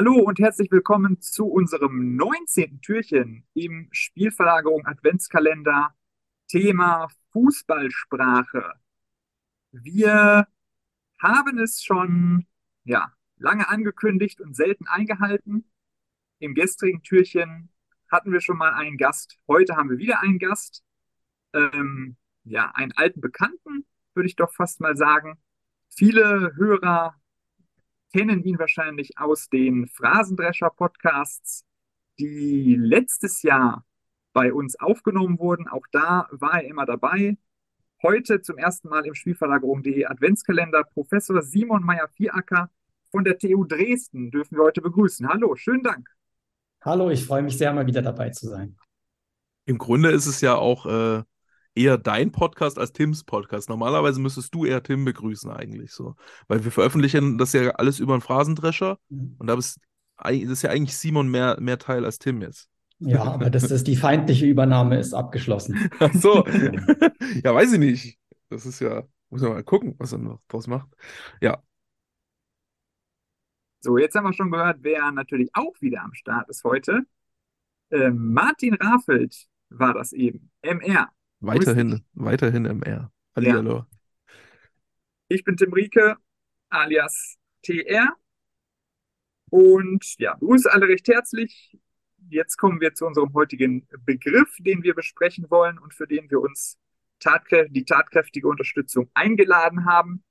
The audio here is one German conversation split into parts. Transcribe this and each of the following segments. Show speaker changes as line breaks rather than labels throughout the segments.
Hallo und herzlich willkommen zu unserem 19. Türchen im Spielverlagerung Adventskalender. Thema Fußballsprache. Wir haben es schon ja, lange angekündigt und selten eingehalten. Im gestrigen Türchen hatten wir schon mal einen Gast. Heute haben wir wieder einen Gast. Ähm, ja, einen alten Bekannten, würde ich doch fast mal sagen. Viele Hörer kennen ihn wahrscheinlich aus den Phrasendrescher-Podcasts, die letztes Jahr bei uns aufgenommen wurden. Auch da war er immer dabei. Heute zum ersten Mal im Spielverlagerung.de Adventskalender Professor Simon Meyer-Vieracker von der TU Dresden dürfen wir heute begrüßen. Hallo, schönen Dank.
Hallo, ich freue mich sehr, mal wieder dabei zu sein.
Im Grunde ist es ja auch äh, eher dein Podcast als Tims Podcast. Normalerweise müsstest du eher Tim begrüßen eigentlich so. Weil wir veröffentlichen das ja alles über einen Phrasendrescher mhm. und da ist, das ist ja eigentlich Simon mehr, mehr Teil als Tim jetzt.
Ja, aber das ist die feindliche Übernahme ist abgeschlossen.
Ach so. ja, weiß ich nicht. Das ist ja, muss man mal gucken, was er noch draus macht. Ja.
So, jetzt haben wir schon gehört, wer natürlich auch wieder am Start ist heute. Äh, Martin Rafelt war das eben. MR.
Weiterhin, weiterhin MR.
Ja. Ich bin Tim Rieke, alias TR. Und ja, begrüße alle recht herzlich. Jetzt kommen wir zu unserem heutigen Begriff, den wir besprechen wollen und für den wir uns tatkrä die tatkräftige Unterstützung eingeladen haben.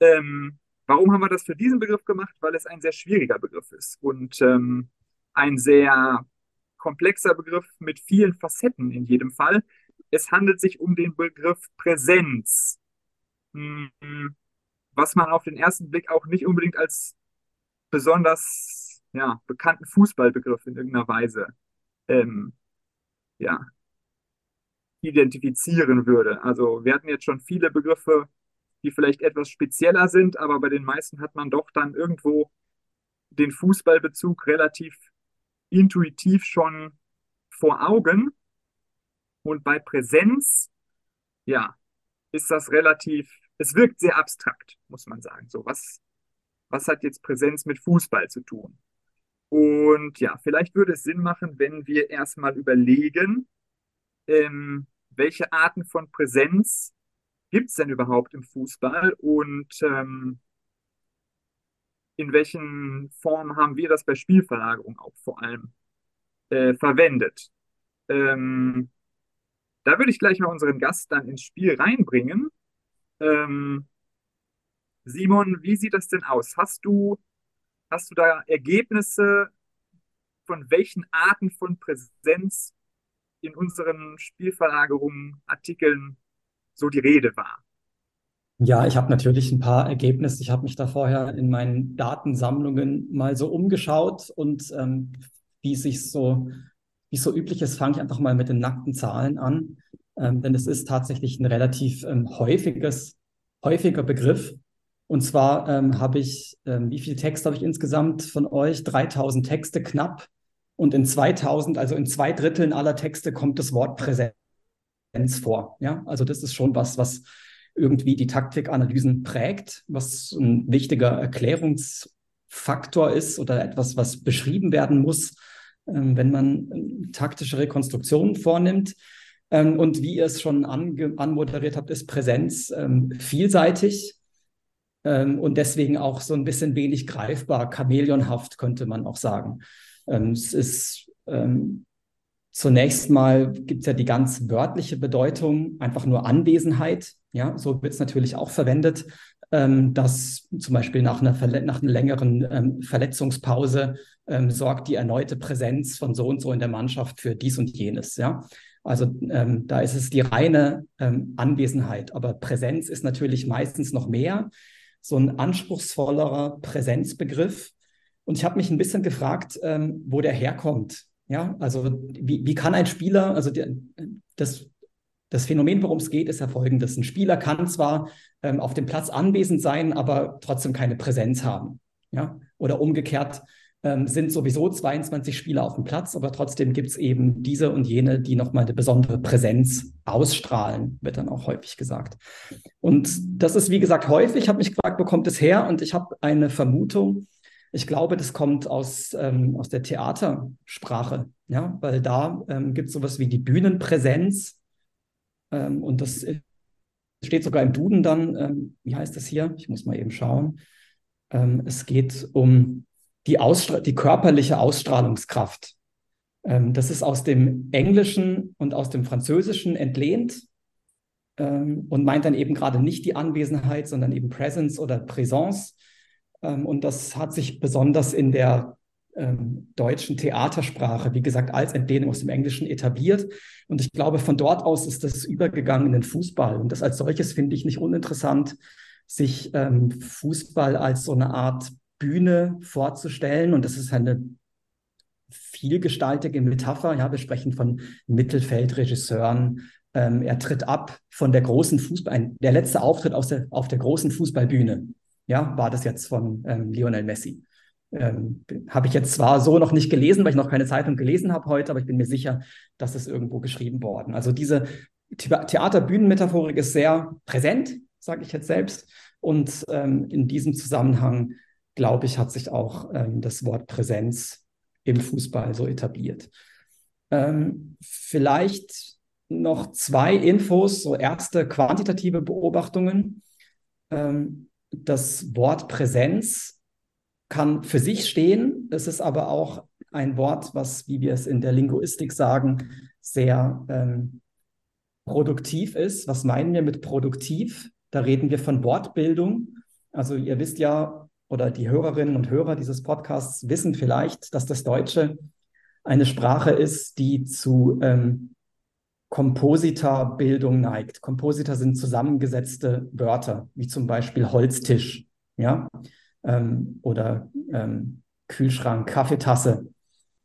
Ähm, warum haben wir das für diesen Begriff gemacht? Weil es ein sehr schwieriger Begriff ist und ähm, ein sehr komplexer Begriff mit vielen Facetten in jedem Fall. Es handelt sich um den Begriff Präsenz, hm, was man auf den ersten Blick auch nicht unbedingt als besonders ja, bekannten Fußballbegriff in irgendeiner Weise ähm, ja, identifizieren würde. Also wir hatten jetzt schon viele Begriffe, die vielleicht etwas spezieller sind, aber bei den meisten hat man doch dann irgendwo den Fußballbezug relativ intuitiv schon vor Augen. Und bei Präsenz, ja, ist das relativ, es wirkt sehr abstrakt, muss man sagen. So, was, was hat jetzt Präsenz mit Fußball zu tun? Und ja, vielleicht würde es Sinn machen, wenn wir erstmal überlegen, ähm, welche Arten von Präsenz gibt es denn überhaupt im Fußball und ähm, in welchen Formen haben wir das bei Spielverlagerung auch vor allem äh, verwendet. Ähm, da würde ich gleich mal unseren Gast dann ins Spiel reinbringen. Ähm, Simon, wie sieht das denn aus? Hast du, hast du da Ergebnisse, von welchen Arten von Präsenz in unseren Spielverlagerungen, Artikeln so die Rede war?
Ja, ich habe natürlich ein paar Ergebnisse. Ich habe mich da vorher in meinen Datensammlungen mal so umgeschaut und ähm, wie sich so wie so üblich ist, fange ich einfach mal mit den nackten Zahlen an, ähm, denn es ist tatsächlich ein relativ ähm, häufiges, häufiger Begriff. Und zwar ähm, habe ich, ähm, wie viel Text habe ich insgesamt von euch? 3000 Texte knapp. Und in 2000, also in zwei Dritteln aller Texte kommt das Wort Präsenz vor. Ja, also das ist schon was, was irgendwie die Taktikanalysen prägt, was ein wichtiger Erklärungsfaktor ist oder etwas, was beschrieben werden muss wenn man ähm, taktische Rekonstruktionen vornimmt. Ähm, und wie ihr es schon anmoderiert habt, ist Präsenz vielseitig und deswegen auch so ein bisschen wenig greifbar, chameleonhaft könnte man auch sagen. es ist zunächst mal gibt es ja die ganz wörtliche Bedeutung, einfach nur Anwesenheit. Ja, so wird es natürlich auch verwendet, dass zum Beispiel nach einer, nach einer längeren Verletzungspause ähm, sorgt die erneute Präsenz von so und so in der Mannschaft für dies und jenes. Ja, also ähm, da ist es die reine ähm, Anwesenheit, aber Präsenz ist natürlich meistens noch mehr, so ein anspruchsvollerer Präsenzbegriff. Und ich habe mich ein bisschen gefragt, ähm, wo der herkommt. Ja, also wie, wie kann ein Spieler, also der, das, das Phänomen, worum es geht, ist ja folgendes. Ein Spieler kann zwar ähm, auf dem Platz anwesend sein, aber trotzdem keine Präsenz haben. Ja, oder umgekehrt, ähm, sind sowieso 22 Spieler auf dem Platz, aber trotzdem gibt es eben diese und jene, die nochmal eine besondere Präsenz ausstrahlen, wird dann auch häufig gesagt. Und das ist, wie gesagt, häufig. Ich habe mich gefragt, wo kommt es her? Und ich habe eine Vermutung, Ich glaube, das kommt aus, ähm, aus der Theatersprache, ja, weil da ähm, gibt es sowas wie die Bühnenpräsenz ähm, und das steht sogar im Duden dann, ähm, wie heißt das hier? Ich muss mal eben schauen. Ähm, es geht um die, Ausstra die körperliche Ausstrahlungskraft. Ähm, das ist aus dem Englischen und aus dem Französischen entlehnt ähm, und meint dann eben gerade nicht die Anwesenheit, sondern eben Presence oder Präsenz. Ähm, und das hat sich besonders in der ähm, deutschen Theatersprache, wie gesagt, als Entlehnung aus dem Englischen etabliert. Und ich glaube, von dort aus ist das übergegangen in den Fußball. Und das als solches finde ich nicht uninteressant, sich ähm, Fußball als so eine Art Bühne vorzustellen. Und das ist eine vielgestaltige Metapher. Ja, wir sprechen von Mittelfeldregisseuren. Ähm, er tritt ab von der großen Fußball, der letzte Auftritt aus der, auf der großen Fußballbühne. Ja, war das jetzt von ähm, Lionel Messi. Ähm, habe ich jetzt zwar so noch nicht gelesen, weil ich noch keine Zeitung gelesen habe heute, aber ich bin mir sicher, dass es irgendwo geschrieben worden. Also diese Theaterbühnenmetaphorik ist sehr präsent, sage ich jetzt selbst. Und ähm, in diesem Zusammenhang, glaube ich, hat sich auch ähm, das Wort Präsenz im Fußball so etabliert. Ähm, vielleicht noch zwei Infos, so erste quantitative Beobachtungen. Ähm, das Wort Präsenz kann für sich stehen. Es ist aber auch ein Wort, was, wie wir es in der Linguistik sagen, sehr ähm, produktiv ist. Was meinen wir mit produktiv? Da reden wir von Wortbildung. Also ihr wisst ja, oder die Hörerinnen und Hörer dieses Podcasts wissen vielleicht, dass das Deutsche eine Sprache ist, die zu ähm, Kompositorbildung neigt. Komposita sind zusammengesetzte Wörter, wie zum Beispiel Holztisch. Ja, ähm, oder ähm, Kühlschrank, Kaffeetasse.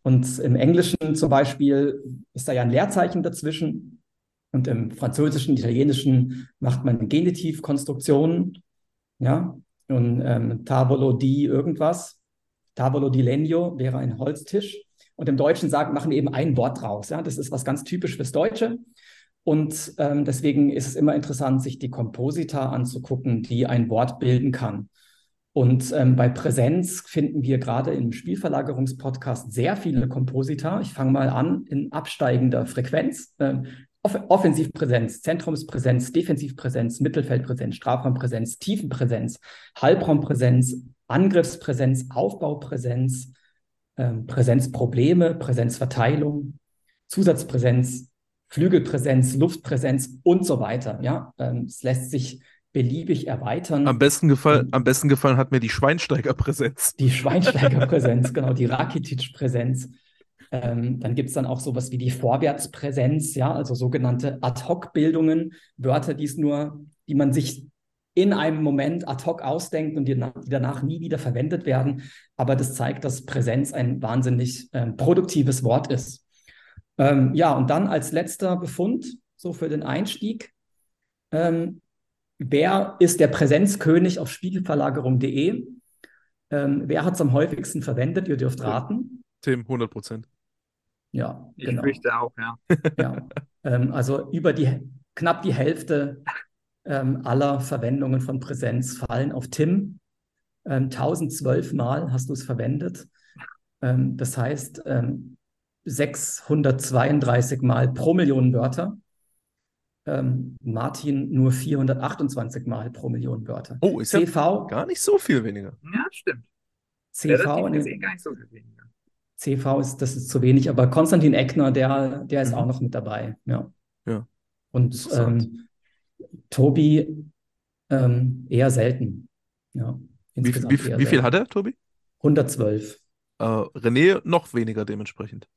Und im Englischen zum Beispiel ist da ja ein Leerzeichen dazwischen. Und im Französischen, Italienischen macht man Genitivkonstruktionen. Ja, und ähm, Tavolo di irgendwas. Tavolo di legno wäre ein Holztisch. Und im Deutschen sagen, machen eben ein Wort draus. Ja, das ist was ganz typisch fürs Deutsche. Und ähm, deswegen ist es immer interessant, sich die Komposita anzugucken, die ein Wort bilden kann. Und ähm, bei Präsenz finden wir gerade im Spielverlagerungspodcast sehr viele Komposita. Ich fange mal an in absteigender Frequenz. Ähm, Offensivpräsenz, Zentrumspräsenz, Defensivpräsenz, Mittelfeldpräsenz, Strafraumpräsenz, Tiefenpräsenz, Halbraumpräsenz, Angriffspräsenz, Aufbaupräsenz, ähm, Präsenzprobleme, Präsenzverteilung, Zusatzpräsenz, Flügelpräsenz, Luftpräsenz und so weiter. Ja, ähm, es lässt sich beliebig erweitern.
Am besten, gefallen, am besten gefallen hat mir die Schweinsteigerpräsenz.
Die Schweinsteigerpräsenz, genau, die Rakitic-Präsenz. Ähm, dann gibt es dann auch sowas wie die Vorwärtspräsenz, ja, also sogenannte Ad-Hoc-Bildungen, Wörter, die es nur, die man sich in einem Moment ad hoc ausdenkt und die, die danach nie wieder verwendet werden. Aber das zeigt, dass Präsenz ein wahnsinnig ähm, produktives Wort ist. Ähm, ja, und dann als letzter Befund, so für den Einstieg, ähm, wer ist der Präsenzkönig auf spiegelverlagerung.de? Ähm, wer hat es am häufigsten verwendet? Ihr dürft raten.
Tim, 100 Prozent.
Ja,
ich genau. fürchte auch, ja.
ja. Ähm, also über die, knapp die Hälfte ähm, aller Verwendungen von Präsenz fallen auf Tim. 1012 ähm, Mal hast du es verwendet. Ähm, das heißt, 632 ähm, Mal pro Million Wörter ähm, Martin nur 428 Mal pro Million Wörter.
Oh, ist CV, ja gar nicht so viel weniger.
Ja, stimmt.
CV, gesehen, gar nicht so viel weniger. CV ist, das ist zu wenig, aber Konstantin Eckner, der, der ist mhm. auch noch mit dabei. Ja.
ja.
Und ähm, Tobi ähm, eher selten. Ja,
wie, wie, wie viel hat er, Tobi?
112.
Äh, René noch weniger dementsprechend.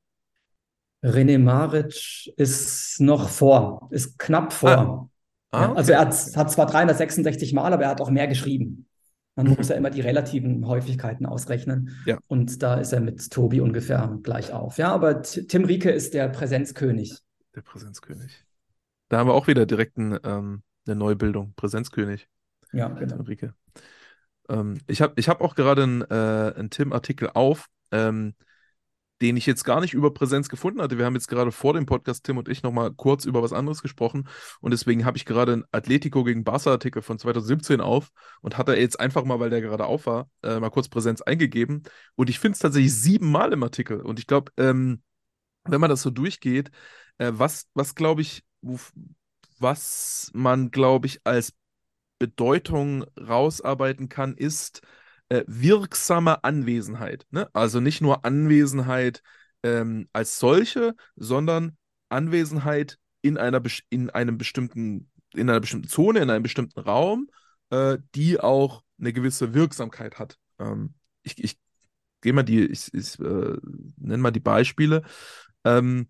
René Maric ist noch vor, ist knapp vor. Ah. Ah, ja, also er hat, hat, zwar 366 Mal, aber er hat auch mehr geschrieben. Man mhm. muss ja immer die relativen Häufigkeiten ausrechnen.
Ja.
Und da ist er mit Tobi ungefähr gleich auf. Ja, aber Tim Rieke ist der Präsenzkönig.
Der Präsenzkönig. Da haben wir auch wieder direkt ein, ähm, eine Neubildung. Präsenzkönig.
Ja, genau.
Tim Rieke. Ähm, ich habe ich hab auch gerade einen, äh, einen Tim-Artikel auf. Ähm, den ich jetzt gar nicht über Präsenz gefunden hatte. Wir haben jetzt gerade vor dem Podcast, Tim und ich, nochmal kurz über was anderes gesprochen. Und deswegen habe ich gerade einen Atletico gegen Barca-Artikel von 2017 auf und hatte jetzt einfach mal, weil der gerade auf war, äh, mal kurz Präsenz eingegeben. Und ich finde es tatsächlich siebenmal im Artikel. Und ich glaube, ähm, wenn man das so durchgeht, äh, was, was glaube ich, was man, glaube ich, als Bedeutung rausarbeiten kann, ist, äh, wirksame Anwesenheit. Ne? Also nicht nur Anwesenheit ähm, als solche, sondern Anwesenheit in einer, in einem bestimmten, in einer bestimmten Zone, in einem bestimmten Raum, äh, die auch eine gewisse Wirksamkeit hat. Ähm, ich, ich gehe mal die, ich, ich äh, nenne mal die Beispiele. Ähm,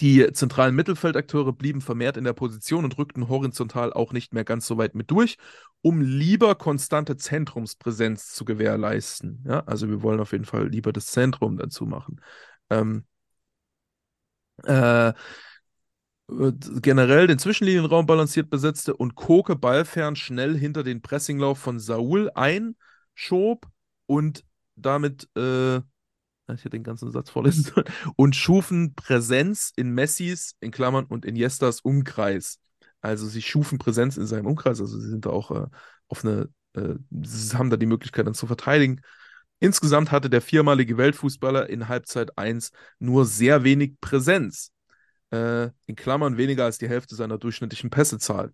die zentralen Mittelfeldakteure blieben vermehrt in der Position und rückten horizontal auch nicht mehr ganz so weit mit durch, um lieber konstante Zentrumspräsenz zu gewährleisten. Ja, also wir wollen auf jeden Fall lieber das Zentrum dazu machen. Ähm, äh, generell den Zwischenlinienraum balanciert besetzte und Koke ballfern schnell hinter den Pressinglauf von Saul einschob und damit äh, ich hätte den ganzen Satz vorlesen sollen, und schufen Präsenz in Messis, in Klammern, und Iniestas Umkreis. Also sie schufen Präsenz in seinem Umkreis, also sie sind da auch äh, auf eine, äh, haben da die Möglichkeit dann zu verteidigen. Insgesamt hatte der viermalige Weltfußballer in Halbzeit 1 nur sehr wenig Präsenz. Äh, in Klammern weniger als die Hälfte seiner durchschnittlichen Pässezahl.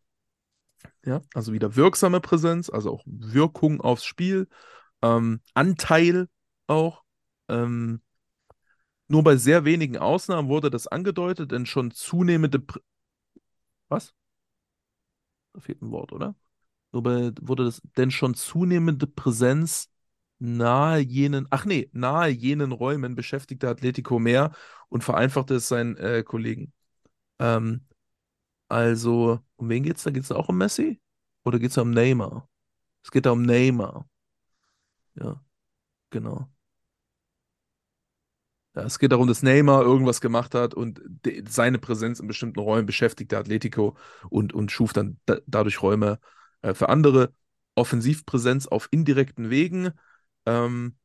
Ja, also wieder wirksame Präsenz, also auch Wirkung aufs Spiel, ähm, Anteil auch ähm, nur bei sehr wenigen Ausnahmen wurde das angedeutet, denn schon zunehmende. Prä Was? Da fehlt ein Wort, oder? Nur wurde das denn schon zunehmende Präsenz nahe jenen, ach nee, nahe jenen Räumen beschäftigte Atletico mehr und vereinfachte es seinen äh, Kollegen. Ähm, also, um wen geht's da? Geht es auch um Messi? Oder geht es da um Neymar? Es geht da um Neymar. Ja, genau. Es geht darum, dass Neymar irgendwas gemacht hat und seine Präsenz in bestimmten Räumen beschäftigte Atletico und, und schuf dann da dadurch Räume äh, für andere. Offensivpräsenz auf indirekten Wegen. Ähm,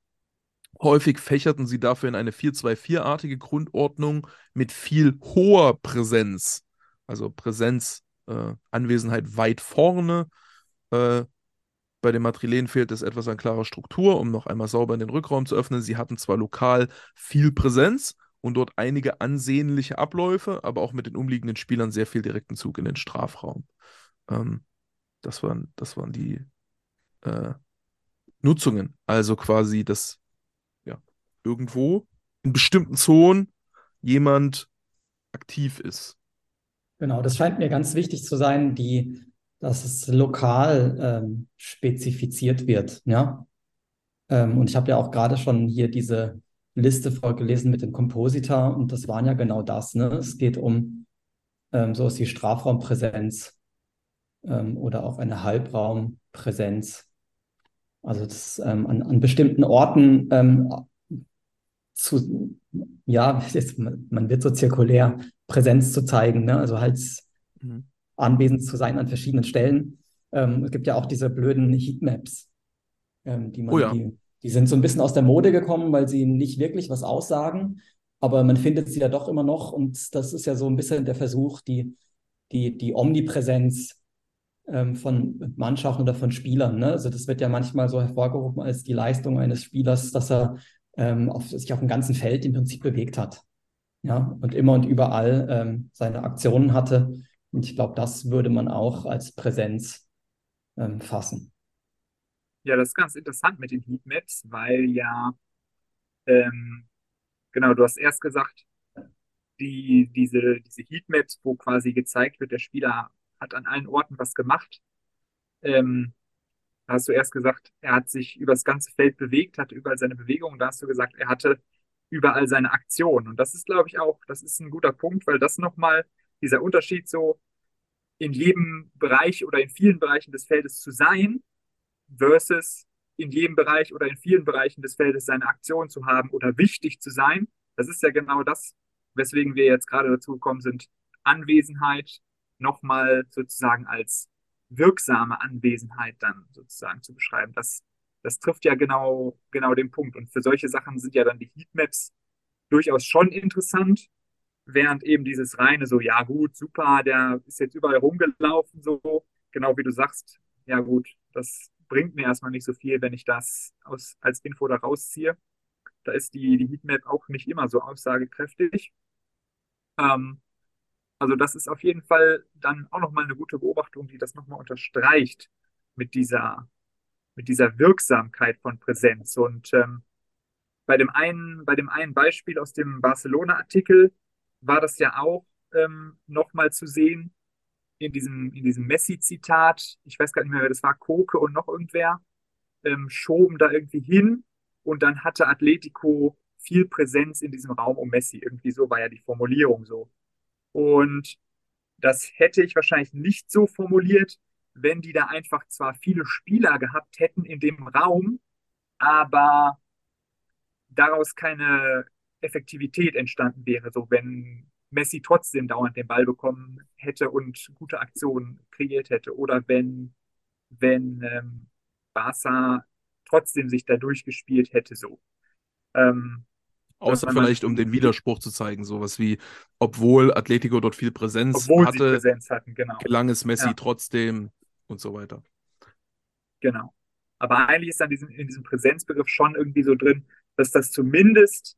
häufig fächerten sie dafür in eine 4-2-4-artige Grundordnung mit viel hoher Präsenz. Also Präsenz, äh, Anwesenheit weit vorne, äh, bei den Madrilenen fehlt es etwas an klarer Struktur, um noch einmal sauber in den Rückraum zu öffnen. Sie hatten zwar lokal viel Präsenz und dort einige ansehnliche Abläufe, aber auch mit den umliegenden Spielern sehr viel direkten Zug in den Strafraum. Ähm, das, waren, das waren die äh, Nutzungen. Also quasi, dass ja, irgendwo in bestimmten Zonen jemand aktiv ist.
Genau, das scheint mir ganz wichtig zu sein, die dass es lokal ähm, spezifiziert wird. Ja? Ähm, und ich habe ja auch gerade schon hier diese Liste vorgelesen mit dem Kompositor und das waren ja genau das. Ne? Es geht um ähm, sowas wie Strafraumpräsenz ähm, oder auch eine Halbraumpräsenz. Also das ähm, an, an bestimmten Orten ähm, zu, ja, jetzt, man wird so zirkulär Präsenz zu zeigen, ne? also halt mhm anwesend zu sein an verschiedenen Stellen. Ähm, es gibt ja auch diese blöden Heatmaps, ähm, die man, oh ja. die, die sind so ein bisschen aus der Mode gekommen, weil sie nicht wirklich was aussagen, aber man findet sie ja doch immer noch und das ist ja so ein bisschen der Versuch, die, die, die Omnipräsenz ähm, von Mannschaften oder von Spielern. Ne? Also das wird ja manchmal so hervorgehoben als die Leistung eines Spielers, dass er ähm, auf, sich auf dem ganzen Feld im Prinzip bewegt hat. Ja, und immer und überall ähm, seine Aktionen hatte. Und ich glaube, das würde man auch als Präsenz ähm, fassen.
Ja, das ist ganz interessant mit den Heatmaps, weil ja, ähm, genau, du hast erst gesagt, die, diese, diese Heatmaps, wo quasi gezeigt wird, der Spieler hat an allen Orten was gemacht. Ähm, da hast du erst gesagt, er hat sich über das ganze Feld bewegt, hatte überall seine Bewegungen. Da hast du gesagt, er hatte überall seine Aktionen. Und das ist, glaube ich, auch, das ist ein guter Punkt, weil das nochmal dieser Unterschied so in jedem Bereich oder in vielen Bereichen des Feldes zu sein, versus in jedem Bereich oder in vielen Bereichen des Feldes seine Aktion zu haben oder wichtig zu sein. Das ist ja genau das, weswegen wir jetzt gerade dazu gekommen sind, Anwesenheit nochmal sozusagen als wirksame Anwesenheit dann sozusagen zu beschreiben. Das das trifft ja genau, genau den Punkt. Und für solche Sachen sind ja dann die Heatmaps durchaus schon interessant, während eben dieses reine so, ja gut, super, der ist jetzt überall rumgelaufen, so, genau wie du sagst, ja gut, das bringt mir erstmal nicht so viel, wenn ich das aus, als Info da rausziehe. Da ist die, die Heatmap auch nicht immer so aussagekräftig. Ähm, also das ist auf jeden Fall dann auch nochmal eine gute Beobachtung, die das nochmal unterstreicht mit dieser, mit dieser Wirksamkeit von Präsenz. Und ähm, bei dem einen, bei dem einen Beispiel aus dem Barcelona-Artikel war das ja auch ähm, nochmal zu sehen in diesem, in diesem Messi-Zitat. Ich weiß gar nicht mehr, wer das war, Koke und noch irgendwer, ähm, schoben da irgendwie hin und dann hatte Atletico viel Präsenz in diesem Raum um Messi. Irgendwie so war ja die Formulierung so. Und das hätte ich wahrscheinlich nicht so formuliert, wenn die da einfach zwar viele Spieler gehabt hätten in dem Raum, aber daraus keine Effektivität entstanden wäre. So wenn Messi trotzdem dauernd den Ball bekommen hätte und gute Aktionen kreiert hätte. Oder wenn, wenn ähm, Barca trotzdem sich da durchgespielt hätte, so. Ähm,
Außer vielleicht, um den Widerspruch zu zeigen, sowas wie, obwohl Atletico dort viel Präsenz
obwohl
hatte,
sie Präsenz hatten, genau.
gelang es Messi
Ja.
trotzdem und so weiter.
Genau. Aber eigentlich ist an diesem, in diesem Präsenzbegriff schon irgendwie so drin, dass das zumindest,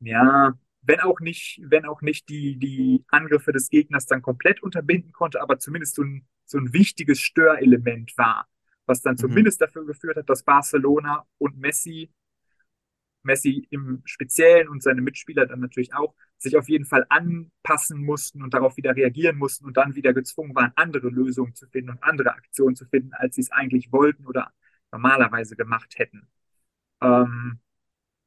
ja, wenn auch nicht, wenn auch nicht die, die Angriffe des Gegners dann komplett unterbinden konnte, aber zumindest so ein, so ein wichtiges Störelement war, was dann
Mhm.
zumindest dafür geführt hat, dass Barcelona und Messi, Messi im Speziellen und seine Mitspieler dann natürlich auch, sich auf jeden Fall anpassen mussten und darauf wieder reagieren mussten und dann wieder gezwungen waren, andere Lösungen zu finden und andere Aktionen zu finden, als sie es eigentlich wollten oder normalerweise gemacht hätten. Ähm,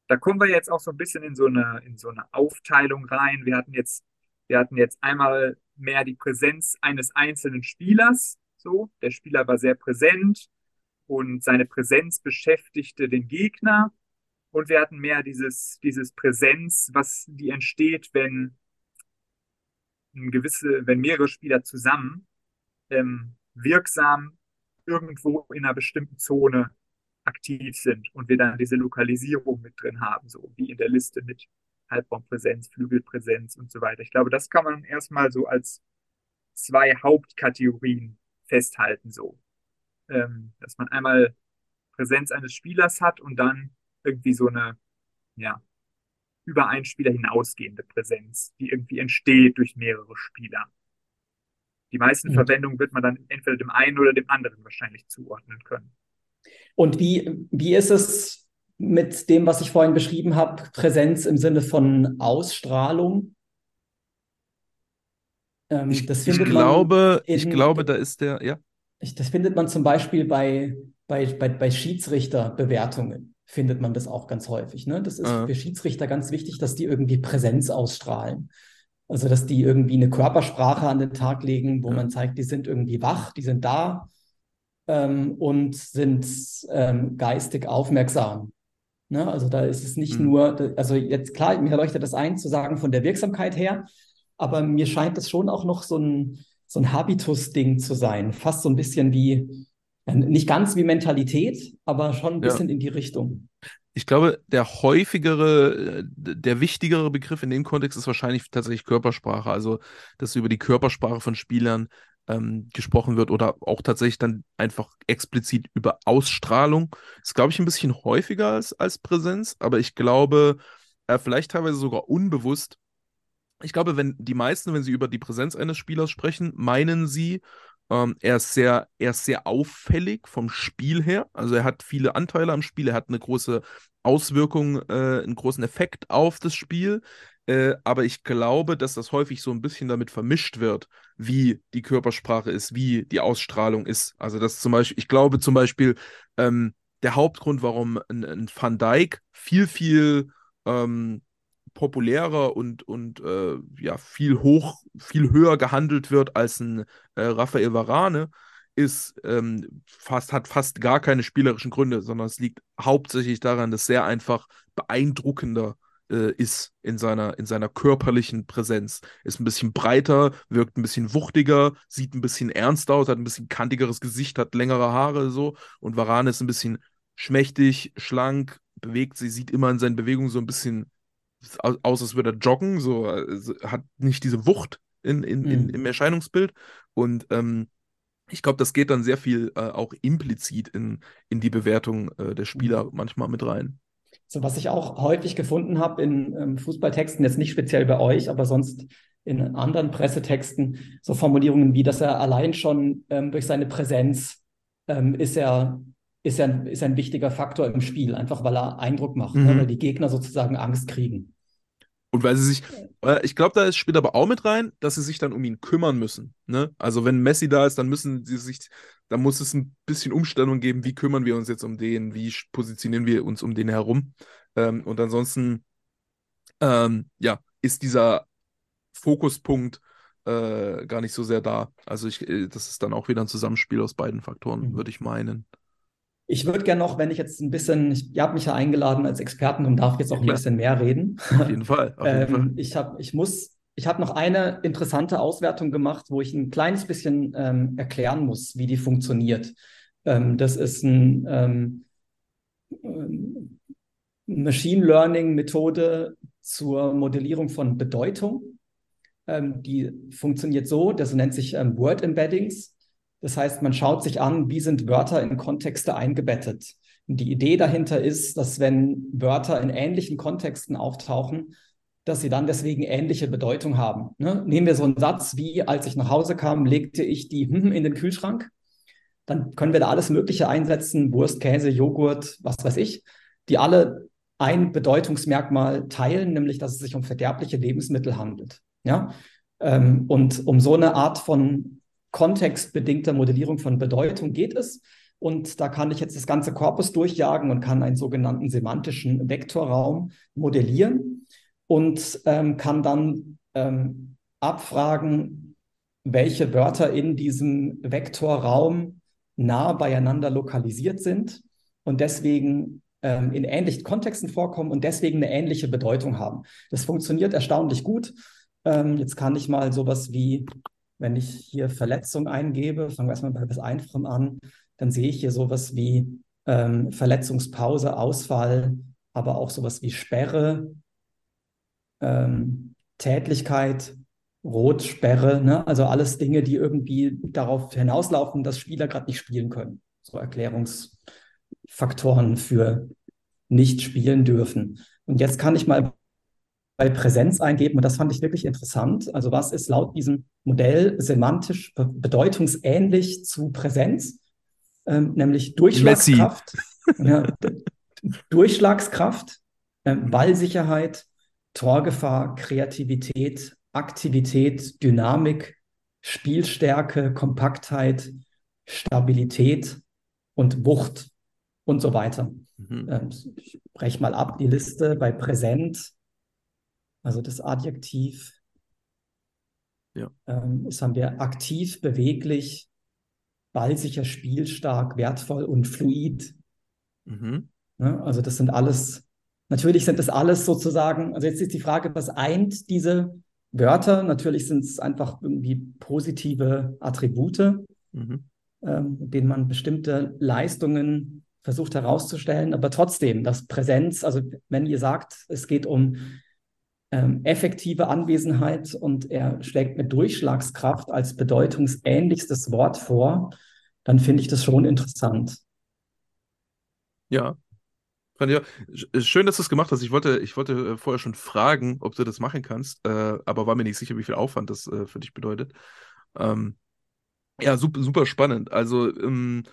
da kommen wir jetzt auch so ein bisschen in so eine, in so eine Aufteilung rein. Wir hatten jetzt, wir hatten jetzt einmal mehr die Präsenz eines einzelnen Spielers. So, der Spieler war sehr präsent und seine Präsenz beschäftigte den Gegner. Und wir hatten mehr dieses, dieses Präsenz, was die entsteht, wenn ein gewisse, wenn mehrere Spieler zusammen ähm, wirksam irgendwo in einer bestimmten Zone aktiv sind und wir dann diese Lokalisierung mit drin haben, so wie in der Liste mit Halbraumpräsenz, Flügelpräsenz und so weiter. Ich glaube, das kann man erstmal so als zwei Hauptkategorien festhalten, so. Ähm, dass man einmal Präsenz eines Spielers hat und dann irgendwie so eine, ja, über einen Spieler hinausgehende Präsenz, die irgendwie entsteht durch mehrere Spieler. Die meisten
Und-
Verwendungen wird man dann entweder dem einen oder dem anderen wahrscheinlich zuordnen können.
Und wie, wie ist es mit dem, was ich vorhin beschrieben habe, Präsenz im Sinne von Ausstrahlung? Ähm,
Ich,
das
ich glaube, ich
in-
glaube, da ist der, ja.
Ich, das findet man zum Beispiel bei, bei, bei, bei Schiedsrichterbewertungen, findet man das auch ganz häufig. Ne? Das ist
Ah.
für Schiedsrichter ganz wichtig, dass die irgendwie Präsenz ausstrahlen. Also, dass die irgendwie eine Körpersprache an den Tag legen, wo
Ja.
man zeigt, die sind irgendwie wach, die sind da ähm, und sind ähm, geistig aufmerksam. Ne? Also, da ist es nicht
Mhm.
nur, also jetzt klar, mir leuchtet das ein, zu sagen von der Wirksamkeit her, aber mir scheint es schon auch noch so ein, so ein Habitus-Ding zu sein. Fast so ein bisschen wie, nicht ganz wie Mentalität, aber schon ein
Ja.
bisschen in die Richtung.
Ich glaube, der häufigere, äh, der wichtigere Begriff in dem Kontext ist wahrscheinlich tatsächlich Körpersprache. Also, dass über die Körpersprache von Spielern ähm, gesprochen wird oder auch tatsächlich dann einfach explizit über Ausstrahlung. Ist, glaube ich, ein bisschen häufiger als, als Präsenz, aber ich glaube, äh, vielleicht teilweise sogar unbewusst. Ich glaube, wenn die meisten, wenn sie über die Präsenz eines Spielers sprechen, meinen sie, ähm, er ist sehr, er ist sehr auffällig vom Spiel her. Also er hat viele Anteile am Spiel, er hat eine große Auswirkung, äh, einen großen Effekt auf das Spiel. Äh, aber ich glaube, dass das häufig so ein bisschen damit vermischt wird, wie die Körpersprache ist, wie die Ausstrahlung ist. Also das zum Beispiel, ich glaube zum Beispiel, ähm, der Hauptgrund, warum ein, ein Van Dijk viel, viel ähm, populärer und, und äh, ja, viel hoch, viel höher gehandelt wird als ein äh, Raphael Varane, ist ähm, fast, hat fast gar keine spielerischen Gründe, sondern es liegt hauptsächlich daran, dass er einfach beeindruckender äh, ist in seiner, in seiner körperlichen Präsenz. Ist ein bisschen breiter, wirkt ein bisschen wuchtiger, sieht ein bisschen ernster aus, hat ein bisschen kantigeres Gesicht, hat längere Haare so und Varane ist ein bisschen schmächtig, schlank, bewegt sich, sieht immer in seinen Bewegungen so ein bisschen aus, als würde er joggen, so also hat nicht diese Wucht in, in, in,
Mhm.
im Erscheinungsbild. Und ähm, ich glaube, das geht dann sehr viel äh, auch implizit in, in die Bewertung äh, der Spieler manchmal mit rein.
So, was ich auch häufig gefunden habe in ähm, Fußballtexten, jetzt nicht speziell bei euch, aber sonst in anderen Pressetexten, so Formulierungen wie, dass er allein schon ähm, durch seine Präsenz ähm, ist er, ist er, ist ein wichtiger Faktor im Spiel, einfach weil er Eindruck macht, ne,
Mhm.
weil die Gegner sozusagen Angst kriegen.
Und weil sie sich, äh, ich glaube, da ist, spielt aber auch mit rein, dass sie sich dann um ihn kümmern müssen. Ne? Also wenn Messi da ist, dann müssen sie sich, dann muss es ein bisschen Umstellung geben, wie kümmern wir uns jetzt um den, wie positionieren wir uns um den herum. Ähm, und ansonsten, ähm, ja, ist dieser Fokuspunkt äh, gar nicht so sehr da. Also ich, äh, das ist dann auch wieder ein Zusammenspiel aus beiden Faktoren,
Mhm.
würde ich meinen.
Ich würde gerne noch, wenn ich jetzt ein bisschen, ich, ihr habt mich ja eingeladen als Experten und darf jetzt auch ein bisschen mehr reden.
Auf jeden Fall. Auf jeden Fall.
Ähm, ich habe, ich muss, ich habe noch eine interessante Auswertung gemacht, wo ich ein kleines bisschen ähm, erklären muss, wie die funktioniert. Ähm, das ist ein ähm, ähm, Machine Learning Methode zur Modellierung von Bedeutung. Ähm, die funktioniert so, das nennt sich Word Embeddings. Das heißt, man schaut sich an, wie sind Wörter in Kontexte eingebettet. Und die Idee dahinter ist, dass wenn Wörter in ähnlichen Kontexten auftauchen, dass sie dann deswegen ähnliche Bedeutung haben. Ne? Nehmen wir so einen Satz wie, als ich nach Hause kam, legte ich die hm in den Kühlschrank. Dann können wir da alles Mögliche einsetzen, Wurst, Käse, Joghurt, was weiß ich, die alle ein Bedeutungsmerkmal teilen, nämlich dass es sich um verderbliche Lebensmittel handelt. Ja? Ähm, und um so eine Art von kontextbedingter Modellierung von Bedeutung geht es. Und da kann ich jetzt das ganze Korpus durchjagen und kann einen sogenannten semantischen Vektorraum modellieren und ähm, kann dann ähm, abfragen, welche Wörter in diesem Vektorraum nah beieinander lokalisiert sind und deswegen ähm, in ähnlichen Kontexten vorkommen und deswegen eine ähnliche Bedeutung haben. Das funktioniert erstaunlich gut. Ähm, jetzt kann ich mal sowas wie, wenn ich hier Verletzung eingebe, fangen wir erstmal bei etwas Einfachem an, dann sehe ich hier sowas wie ähm, Verletzungspause, Ausfall, aber auch sowas wie Sperre, ähm, Tätlichkeit, Rot, Sperre, ne? also alles Dinge, die irgendwie darauf hinauslaufen, dass Spieler gerade nicht spielen können. So Erklärungsfaktoren für nicht spielen dürfen. Und jetzt kann ich mal bei Präsenz eingeben und das fand ich wirklich interessant. Also was ist laut diesem Modell semantisch be bedeutungsähnlich zu Präsenz? Ähm, nämlich Durchschlagskraft, ja, Durchschlagskraft, äh, Ballsicherheit, Torgefahr, Kreativität, Aktivität, Dynamik, Spielstärke, Kompaktheit, Stabilität und Wucht und so weiter.
Mhm.
Ähm, ich breche mal ab die Liste bei Präsent, also das Adjektiv.
Ja.
Ähm, das haben wir aktiv, beweglich, ballsicher, spielstark, wertvoll und fluid.
Mhm.
Ne? Also das sind alles, natürlich sind das alles sozusagen, also jetzt ist die Frage, was eint diese Wörter? Natürlich sind es einfach irgendwie positive Attribute,
Mhm.
ähm, mit denen man bestimmte Leistungen versucht herauszustellen, aber trotzdem, das Präsenz, also wenn ihr sagt, es geht um effektive Anwesenheit und er schlägt mit Durchschlagskraft als bedeutungsähnlichstes Wort vor, dann finde ich das schon interessant.
Ja. Sch- Schön, dass du es gemacht hast. Ich wollte, ich wollte äh, vorher schon fragen, ob du das machen kannst, äh, aber war mir nicht sicher, wie viel Aufwand das äh, für dich bedeutet. Ähm, ja, super, super spannend. Also, ähm,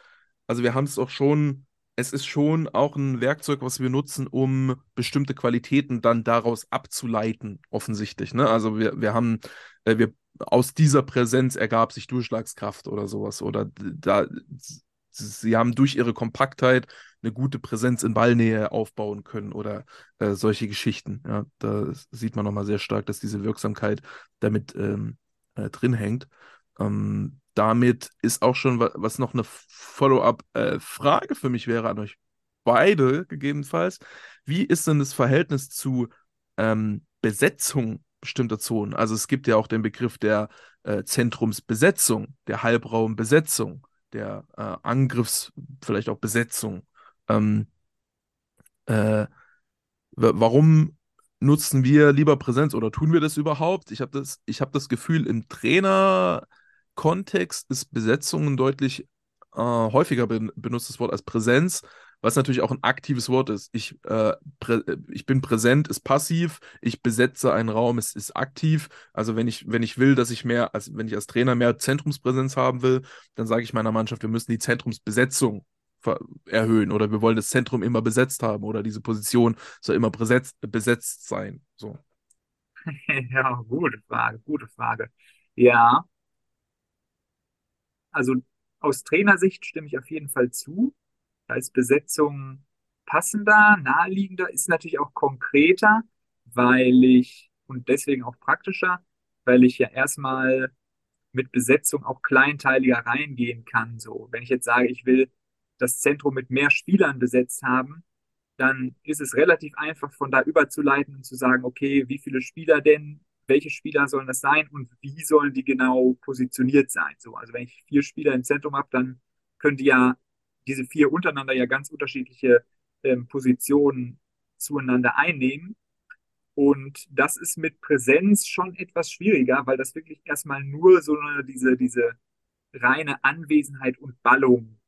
also wir haben es auch schon, es ist schon auch ein Werkzeug, was wir nutzen, um bestimmte Qualitäten dann daraus abzuleiten, offensichtlich. Ne? Also wir, wir haben, äh, wir, aus dieser Präsenz ergab sich Durchschlagskraft oder sowas. Oder da, sie haben durch ihre Kompaktheit eine gute Präsenz in Ballnähe aufbauen können oder äh, solche Geschichten. Ja, da sieht man nochmal sehr stark, dass diese Wirksamkeit damit ähm, äh, drin hängt. Ähm, damit ist auch schon, wa was noch eine Follow-up-Frage für mich wäre an euch beide gegebenenfalls. Wie ist denn das Verhältnis zu ähm, Besetzung bestimmter Zonen? Also es gibt ja auch den Begriff der äh, Zentrumsbesetzung, der Halbraumbesetzung, der äh, Angriffs-, vielleicht auch Besetzung. Ähm, äh, warum nutzen wir lieber Präsenz oder tun wir das überhaupt? Ich habe das, hab das Gefühl, im Trainerkontext ist Besetzung ein deutlich äh, häufiger ben benutztes Wort als Präsenz, was natürlich auch ein aktives Wort ist. Ich, äh, ich bin präsent, ist passiv, ich besetze einen Raum, ist, ist aktiv. Also wenn ich, wenn ich will, dass ich mehr, als wenn ich als Trainer mehr Zentrumspräsenz haben will, dann sage ich meiner Mannschaft, wir müssen die Zentrumsbesetzung erhöhen oder wir wollen das Zentrum immer besetzt haben oder diese Position soll immer besetzt, besetzt sein. So.
Ja, gute Frage, gute Frage. Ja, also aus Trainersicht stimme ich auf jeden Fall zu. Da ist Besetzung passender, naheliegender, ist natürlich auch konkreter, weil ich und deswegen auch praktischer, weil ich ja erstmal mit Besetzung auch kleinteiliger reingehen kann. So, wenn ich jetzt sage, ich will das Zentrum mit mehr Spielern besetzt haben, dann ist es relativ einfach von da überzuleiten und zu sagen, okay, wie viele Spieler denn, welche Spieler sollen das sein und wie sollen die genau positioniert sein. So, also wenn ich vier Spieler im Zentrum habe, dann können die ja diese vier untereinander ja ganz unterschiedliche ähm, Positionen zueinander einnehmen. Und das ist mit Präsenz schon etwas schwieriger, weil das wirklich erstmal nur so eine, diese, diese reine Anwesenheit und Ballung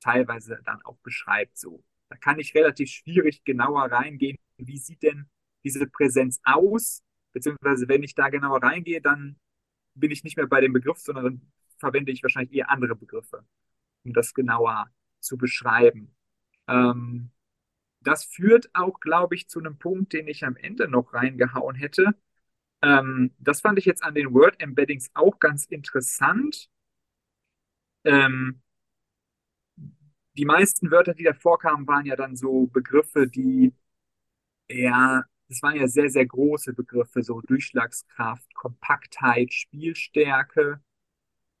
teilweise dann auch beschreibt. So, da kann ich relativ schwierig genauer reingehen. Wie sieht denn diese Präsenz aus? Beziehungsweise, wenn ich da genauer reingehe, dann bin ich nicht mehr bei dem Begriff, sondern dann verwende ich wahrscheinlich eher andere Begriffe, um das genauer zu beschreiben. Ähm, das führt auch, glaube ich, zu einem Punkt, den ich am Ende noch reingehauen hätte. Ähm, das fand ich jetzt an den Word Embeddings auch ganz interessant. Ähm, die meisten Wörter, die da vorkamen, waren ja dann so Begriffe, die, ja, das waren ja sehr, sehr große Begriffe, so Durchschlagskraft, Kompaktheit, Spielstärke.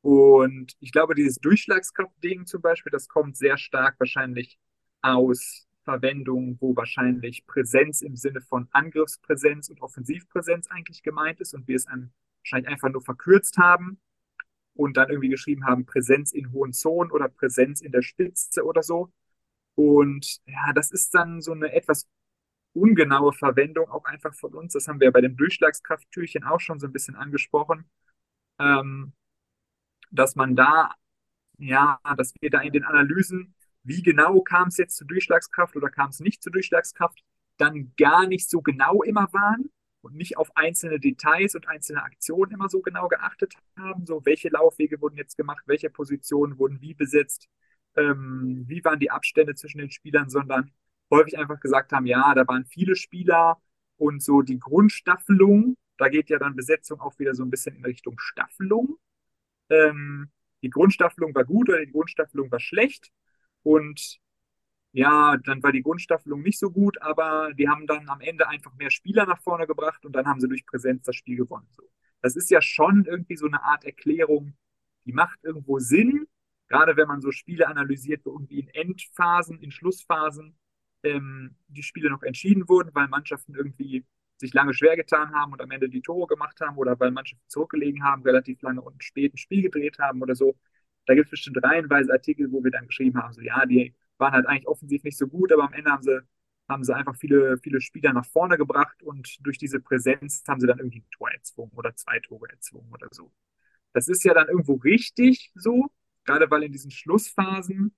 Und ich glaube, dieses Durchschlagskraft-Ding zum Beispiel, das kommt sehr stark wahrscheinlich aus Verwendungen, wo wahrscheinlich Präsenz im Sinne von Angriffspräsenz und Offensivpräsenz eigentlich gemeint ist und wir es wahrscheinlich einfach nur verkürzt haben und dann irgendwie geschrieben haben, Präsenz in hohen Zonen oder Präsenz in der Spitze oder so. Und ja, das ist dann so eine etwas ungenaue Verwendung auch einfach von uns. Das haben wir bei dem Durchschlagskrafttürchen auch schon so ein bisschen angesprochen, ähm, dass man da, ja, dass wir da in den Analysen, wie genau kam es jetzt zur Durchschlagskraft oder kam es nicht zur Durchschlagskraft, dann gar nicht so genau immer waren und nicht auf einzelne Details und einzelne Aktionen immer so genau geachtet haben, so welche Laufwege wurden jetzt gemacht, welche Positionen wurden wie besetzt, ähm, wie waren die Abstände zwischen den Spielern, sondern häufig einfach gesagt haben, ja, da waren viele Spieler und so die Grundstaffelung, da geht ja dann Besetzung auch wieder so ein bisschen in Richtung Staffelung. Ähm, die Grundstaffelung war gut oder die Grundstaffelung war schlecht und ja, dann war die Grundstaffelung nicht so gut, aber die haben dann am Ende einfach mehr Spieler nach vorne gebracht und dann haben sie durch Präsenz das Spiel gewonnen. So. Das ist ja schon irgendwie so eine Art Erklärung, die macht irgendwo Sinn, gerade wenn man so Spiele analysiert, wo irgendwie in Endphasen, in Schlussphasen ähm, die Spiele noch entschieden wurden, weil Mannschaften irgendwie sich lange schwer getan haben und am Ende die Tore gemacht haben oder weil Mannschaften zurückgelegen haben, relativ lange und spät ein Spiel gedreht haben oder so. Da gibt es bestimmt reihenweise Artikel, wo wir dann geschrieben haben, so ja, die waren halt eigentlich offensiv nicht so gut, aber am Ende haben sie, haben sie einfach viele, viele Spieler nach vorne gebracht und durch diese Präsenz haben sie dann irgendwie ein Tor erzwungen oder zwei Tore erzwungen oder so. Das ist ja dann irgendwo richtig so, gerade weil in diesen Schlussphasen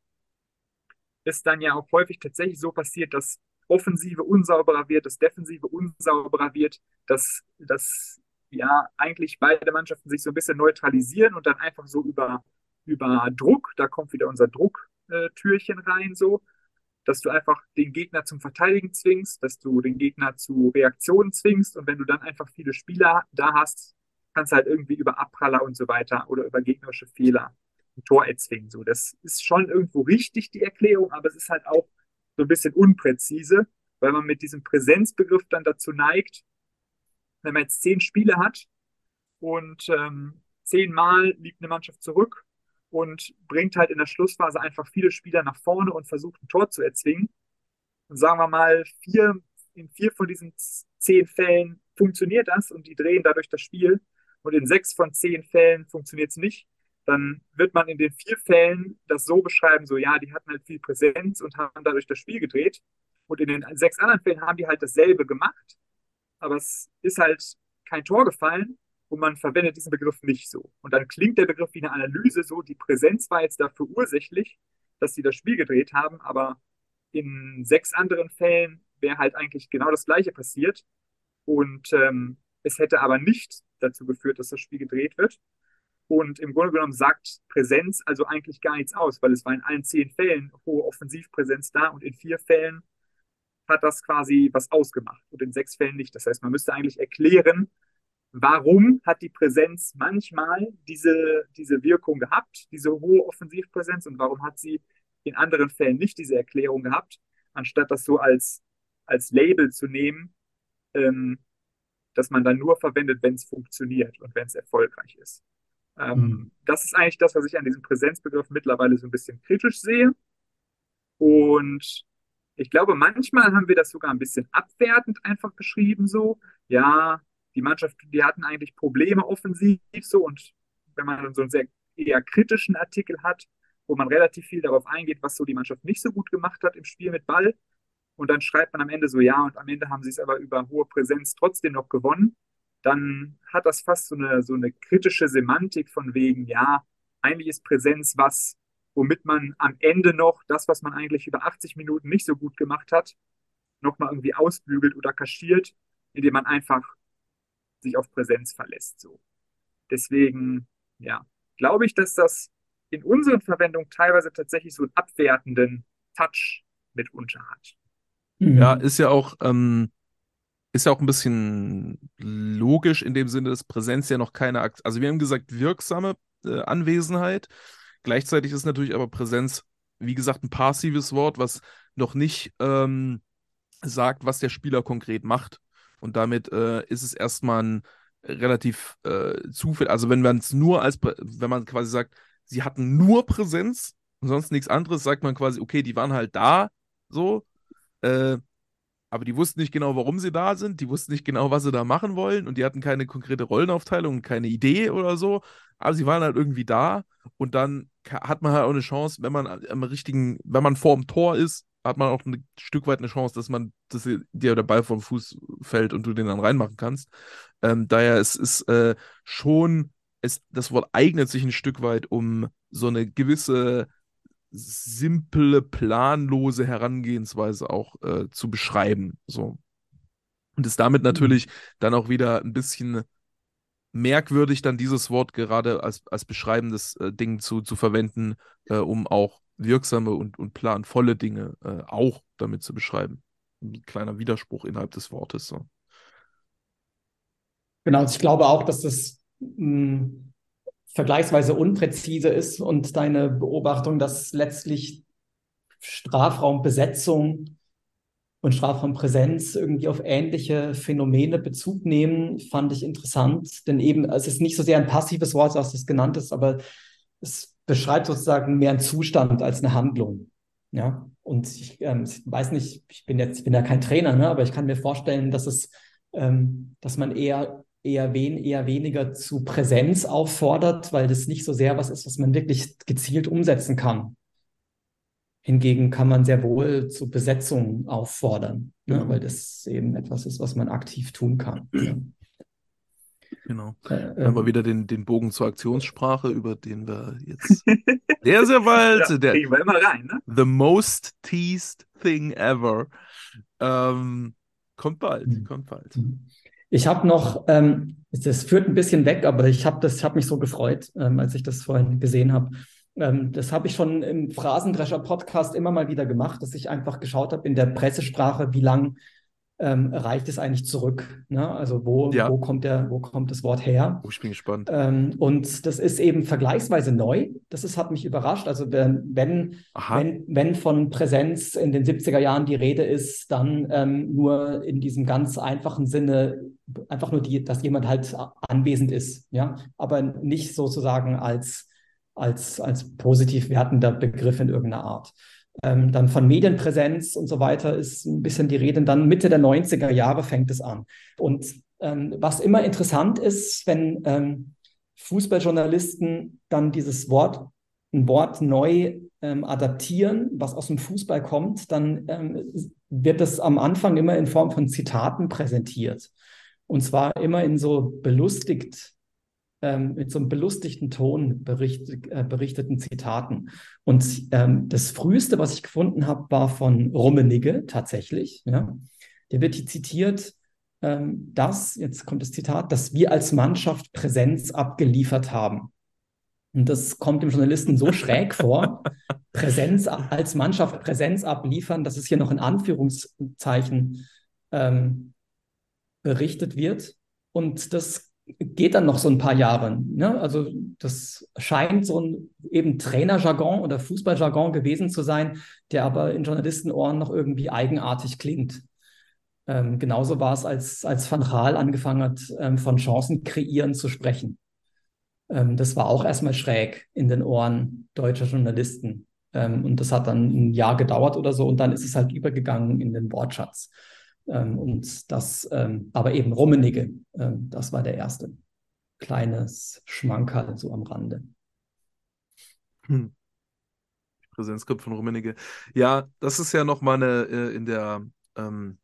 es dann ja auch häufig tatsächlich so passiert, dass Offensive unsauberer wird, dass Defensive unsauberer wird, dass, dass ja eigentlich beide Mannschaften sich so ein bisschen neutralisieren und dann einfach so über, über Druck, da kommt wieder unser Druck, äh, rein, so, dass du einfach den Gegner zum Verteidigen zwingst, dass du den Gegner zu Reaktionen zwingst und wenn du dann einfach viele Spieler da hast, kannst du halt irgendwie über Abpraller und so weiter oder über gegnerische Fehler ein Tor erzwingen. So, das ist schon irgendwo richtig, die Erklärung, aber es ist halt auch so ein bisschen unpräzise, weil man mit diesem Präsenzbegriff dann dazu neigt, wenn man jetzt zehn Spiele hat und ähm, zehnmal liegt eine Mannschaft zurück und bringt halt in der Schlussphase einfach viele Spieler nach vorne und versucht ein Tor zu erzwingen. Und sagen wir mal, vier, in vier von diesen zehn Fällen funktioniert das und die drehen dadurch das Spiel. Und in sechs von zehn Fällen funktioniert es nicht. Dann wird man in den vier Fällen das so beschreiben, so ja, die hatten halt viel Präsenz und haben dadurch das Spiel gedreht. Und in den sechs anderen Fällen haben die halt dasselbe gemacht, aber es ist halt kein Tor gefallen und man verwendet diesen Begriff nicht so. Und dann klingt der Begriff wie eine Analyse so, die Präsenz war jetzt dafür ursächlich, dass sie das Spiel gedreht haben, aber in sechs anderen Fällen wäre halt eigentlich genau das Gleiche passiert. Und ähm, es hätte aber nicht dazu geführt, dass das Spiel gedreht wird. Und im Grunde genommen sagt Präsenz also eigentlich gar nichts aus, weil es war in allen zehn Fällen hohe Offensivpräsenz da und in vier Fällen hat das quasi was ausgemacht und in sechs Fällen nicht. Das heißt, man müsste eigentlich erklären, warum hat die Präsenz manchmal diese, diese Wirkung gehabt, diese hohe Offensivpräsenz und warum hat sie in anderen Fällen nicht diese Erklärung gehabt, anstatt das so als, als Label zu nehmen, ähm, dass man dann nur verwendet, wenn es funktioniert und wenn es erfolgreich ist. Ähm, mhm. Das ist eigentlich das, was ich an diesem Präsenzbegriff mittlerweile so ein bisschen kritisch sehe. Und ich glaube, manchmal haben wir das sogar ein bisschen abwertend einfach beschrieben, so, ja, die Mannschaft, die hatten eigentlich Probleme offensiv so und wenn man dann so einen sehr eher kritischen Artikel hat, wo man relativ viel darauf eingeht, was so die Mannschaft nicht so gut gemacht hat im Spiel mit Ball, und dann schreibt man am Ende so, ja, und am Ende haben sie es aber über hohe Präsenz trotzdem noch gewonnen, dann hat das fast so eine, so eine kritische Semantik von wegen, ja, eigentlich ist Präsenz was, womit man am Ende noch das, was man eigentlich über 80 Minuten nicht so gut gemacht hat, nochmal irgendwie ausbügelt oder kaschiert, indem man einfach sich auf Präsenz verlässt. So. Deswegen, ja, glaube ich, dass das in unseren Verwendungen teilweise tatsächlich so einen abwertenden Touch mitunter hat.
Ja, ist ja auch, ähm, ist ja auch ein bisschen logisch in dem Sinne, dass Präsenz ja noch keine, Akt also wir haben gesagt, wirksame äh, Anwesenheit. Gleichzeitig ist natürlich aber Präsenz, wie gesagt, ein passives Wort, was noch nicht ähm, sagt, was der Spieler konkret macht. Und damit äh, ist es erstmal ein relativ äh, zufällig. Also wenn man es nur als, wenn man quasi sagt, sie hatten nur Präsenz und sonst nichts anderes, sagt man quasi, okay, die waren halt da, so. Äh, aber die wussten nicht genau, warum sie da sind, die wussten nicht genau, was sie da machen wollen. Und die hatten keine konkrete Rollenaufteilung, keine Idee oder so, aber sie waren halt irgendwie da. Und dann hat man halt auch eine Chance, wenn man am richtigen, wenn man vor dem Tor ist, hat man auch ein Stück weit eine Chance, dass man, dass dir der Ball vom Fuß fällt und du den dann reinmachen kannst. Ähm, daher es ist äh, schon, es, das Wort eignet sich ein Stück weit, um so eine gewisse simple, planlose Herangehensweise auch äh, zu beschreiben. So. Und ist damit mhm. natürlich dann auch wieder ein bisschen merkwürdig, dann dieses Wort gerade als, als beschreibendes äh, Ding zu, zu verwenden, äh, um auch wirksame und, und planvolle Dinge äh, auch damit zu beschreiben. Ein kleiner Widerspruch innerhalb des Wortes. So.
Genau, ich glaube auch, dass das mh, hm, vergleichsweise unpräzise ist und deine Beobachtung, dass letztlich Strafraumbesetzung und Strafraumpräsenz irgendwie auf ähnliche Phänomene Bezug nehmen, fand ich interessant. Denn eben, es ist nicht so sehr ein passives Wort, als es genannt ist, aber es beschreibt sozusagen mehr einen Zustand als eine Handlung. Ja, und ich, ähm, weiß nicht, ich bin jetzt, ich bin ja kein Trainer, ne, aber ich kann mir vorstellen, dass es, ähm, dass man eher eher, wen, eher weniger zu Präsenz auffordert, weil das nicht so sehr was ist, was man wirklich gezielt umsetzen kann. Hingegen kann man sehr wohl zu Besetzung auffordern, ne, genau. weil das eben etwas ist, was man aktiv tun kann. Ja.
Genau. Äh, Dann haben wir ähm, wieder den, den Bogen zur Aktionssprache, über den wir jetzt sehr, sehr bald. ja, der,
wir immer rein, ne?
The most teased thing ever. Ähm, kommt bald, mhm. kommt bald. Mhm.
Ich habe noch, ähm, das führt ein bisschen weg, aber ich habe das, habe mich so gefreut, ähm, als ich das vorhin gesehen habe. Ähm, das habe ich schon im Phrasendrescher-Podcast immer mal wieder gemacht, dass ich einfach geschaut habe in der Pressesprache, wie lang ähm, reicht es eigentlich zurück? Ne? Also wo, ja. wo, kommt der, wo kommt das Wort her?
Oh, ich bin gespannt.
Ähm, und das ist eben vergleichsweise neu. Das ist, hat mich überrascht. Also wenn, wenn, wenn, wenn von Präsenz in den 70er Jahren die Rede ist, dann ähm, nur in diesem ganz einfachen Sinne, einfach nur die, dass jemand halt anwesend ist, ja, aber nicht sozusagen als, als, als positiv wertender Begriff in irgendeiner Art. Ähm, dann von Medienpräsenz und so weiter ist ein bisschen die Rede. Und dann Mitte der 90er Jahre fängt es an. Und ähm, was immer interessant ist, wenn ähm, Fußballjournalisten dann dieses Wort, ein Wort neu ähm, adaptieren, was aus dem Fußball kommt, dann ähm, wird das am Anfang immer in Form von Zitaten präsentiert. Und zwar immer in so belustigt, ähm, mit so einem belustigten Ton bericht, äh, berichteten Zitaten. Und ähm, das früheste, was ich gefunden habe, war von Rummenigge tatsächlich. Ja. Der wird hier zitiert, ähm, dass, jetzt kommt das Zitat, dass wir als Mannschaft Präsenz abgeliefert haben. Und das kommt dem Journalisten so schräg vor, Präsenz als Mannschaft Präsenz abliefern, dass es hier noch in Anführungszeichen ähm, berichtet wird. Und das geht dann noch so ein paar Jahre. Ne? Also das scheint so ein eben Trainerjargon oder Fußballjargon gewesen zu sein, der aber in Journalistenohren noch irgendwie eigenartig klingt. Ähm, genauso war es, als, als Van Gaal angefangen hat, ähm, von Chancen kreieren zu sprechen. Ähm, das war auch erstmal schräg in den Ohren deutscher Journalisten. Ähm, und das hat dann ein Jahr gedauert oder so und dann ist es halt übergegangen in den Wortschatz. Ähm, und das, ähm, aber eben Rummenigge, das war der erste. Kleines Schmankerl so am Rande.
Hm. Präsenzgruppe von Rummenigge. Ja, das ist ja nochmal eine äh, in der ähm,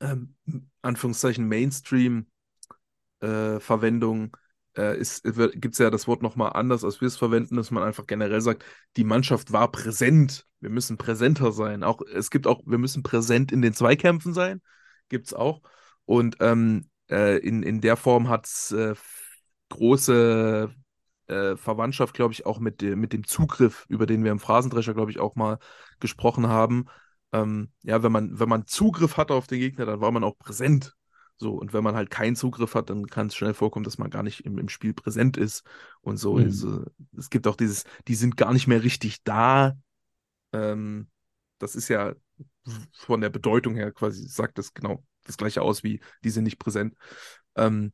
ähm, Anführungszeichen Mainstream-Verwendung äh, gibt es ja das Wort nochmal anders, als wir es verwenden, dass man einfach generell sagt, die Mannschaft war präsent. Wir müssen präsenter sein. Auch, es gibt auch, wir müssen präsent in den Zweikämpfen sein. Gibt es auch. Und ähm, äh, in, in der Form hat es äh, große äh, Verwandtschaft, glaube ich, auch mit, de mit dem Zugriff, über den wir im Phrasendrescher, glaube ich, auch mal gesprochen haben. Ähm, ja, wenn man, wenn man Zugriff hatte auf den Gegner, dann war man auch präsent. So, und wenn man halt keinen Zugriff hat, dann kann es schnell vorkommen, dass man gar nicht im, im Spiel präsent ist. Und so mhm. äh, es gibt auch dieses, die sind gar nicht mehr richtig da. Ähm, das ist ja von der Bedeutung her quasi, sagt das genau das gleiche aus wie, die sind nicht präsent. Ähm,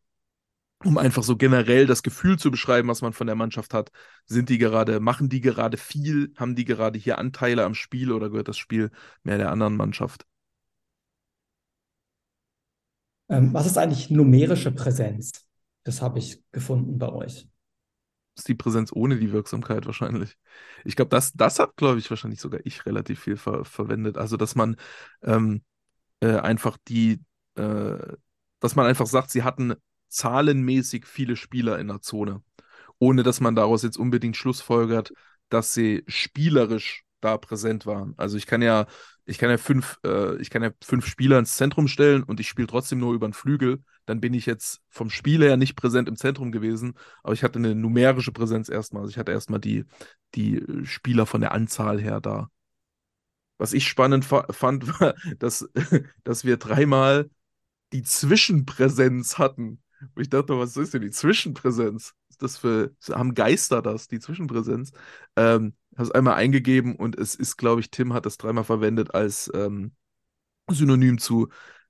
um einfach so generell das Gefühl zu beschreiben, was man von der Mannschaft hat. Sind die gerade, machen die gerade viel, haben die gerade hier Anteile am Spiel oder gehört das Spiel mehr der anderen Mannschaft?
Ähm, was ist eigentlich numerische Präsenz? Das habe ich gefunden bei euch.
Ist die Präsenz ohne die Wirksamkeit wahrscheinlich. Ich glaube, das, das hat, glaube ich, wahrscheinlich sogar ich relativ viel ver verwendet. Also, dass man ähm, äh, einfach die, äh, dass man einfach sagt, sie hatten zahlenmäßig viele Spieler in der Zone, ohne dass man daraus jetzt unbedingt schlussfolgert, dass sie spielerisch da präsent waren. Also ich kann ja ich kann ja fünf, äh, ich kann ja fünf Spieler ins Zentrum stellen und ich spiele trotzdem nur über den Flügel, dann bin ich jetzt vom Spiel her nicht präsent im Zentrum gewesen, aber ich hatte eine numerische Präsenz erstmal. Also ich hatte erstmal die, die Spieler von der Anzahl her da. Was ich spannend fa fand, war, dass, dass wir dreimal die Zwischenpräsenz hatten. Und ich dachte, was ist denn die Zwischenpräsenz? Das für, haben Geister das, die Zwischenpräsenz? Ähm, habe es einmal eingegeben und es ist, glaube ich, Tim hat das dreimal verwendet als ähm, Synonym zu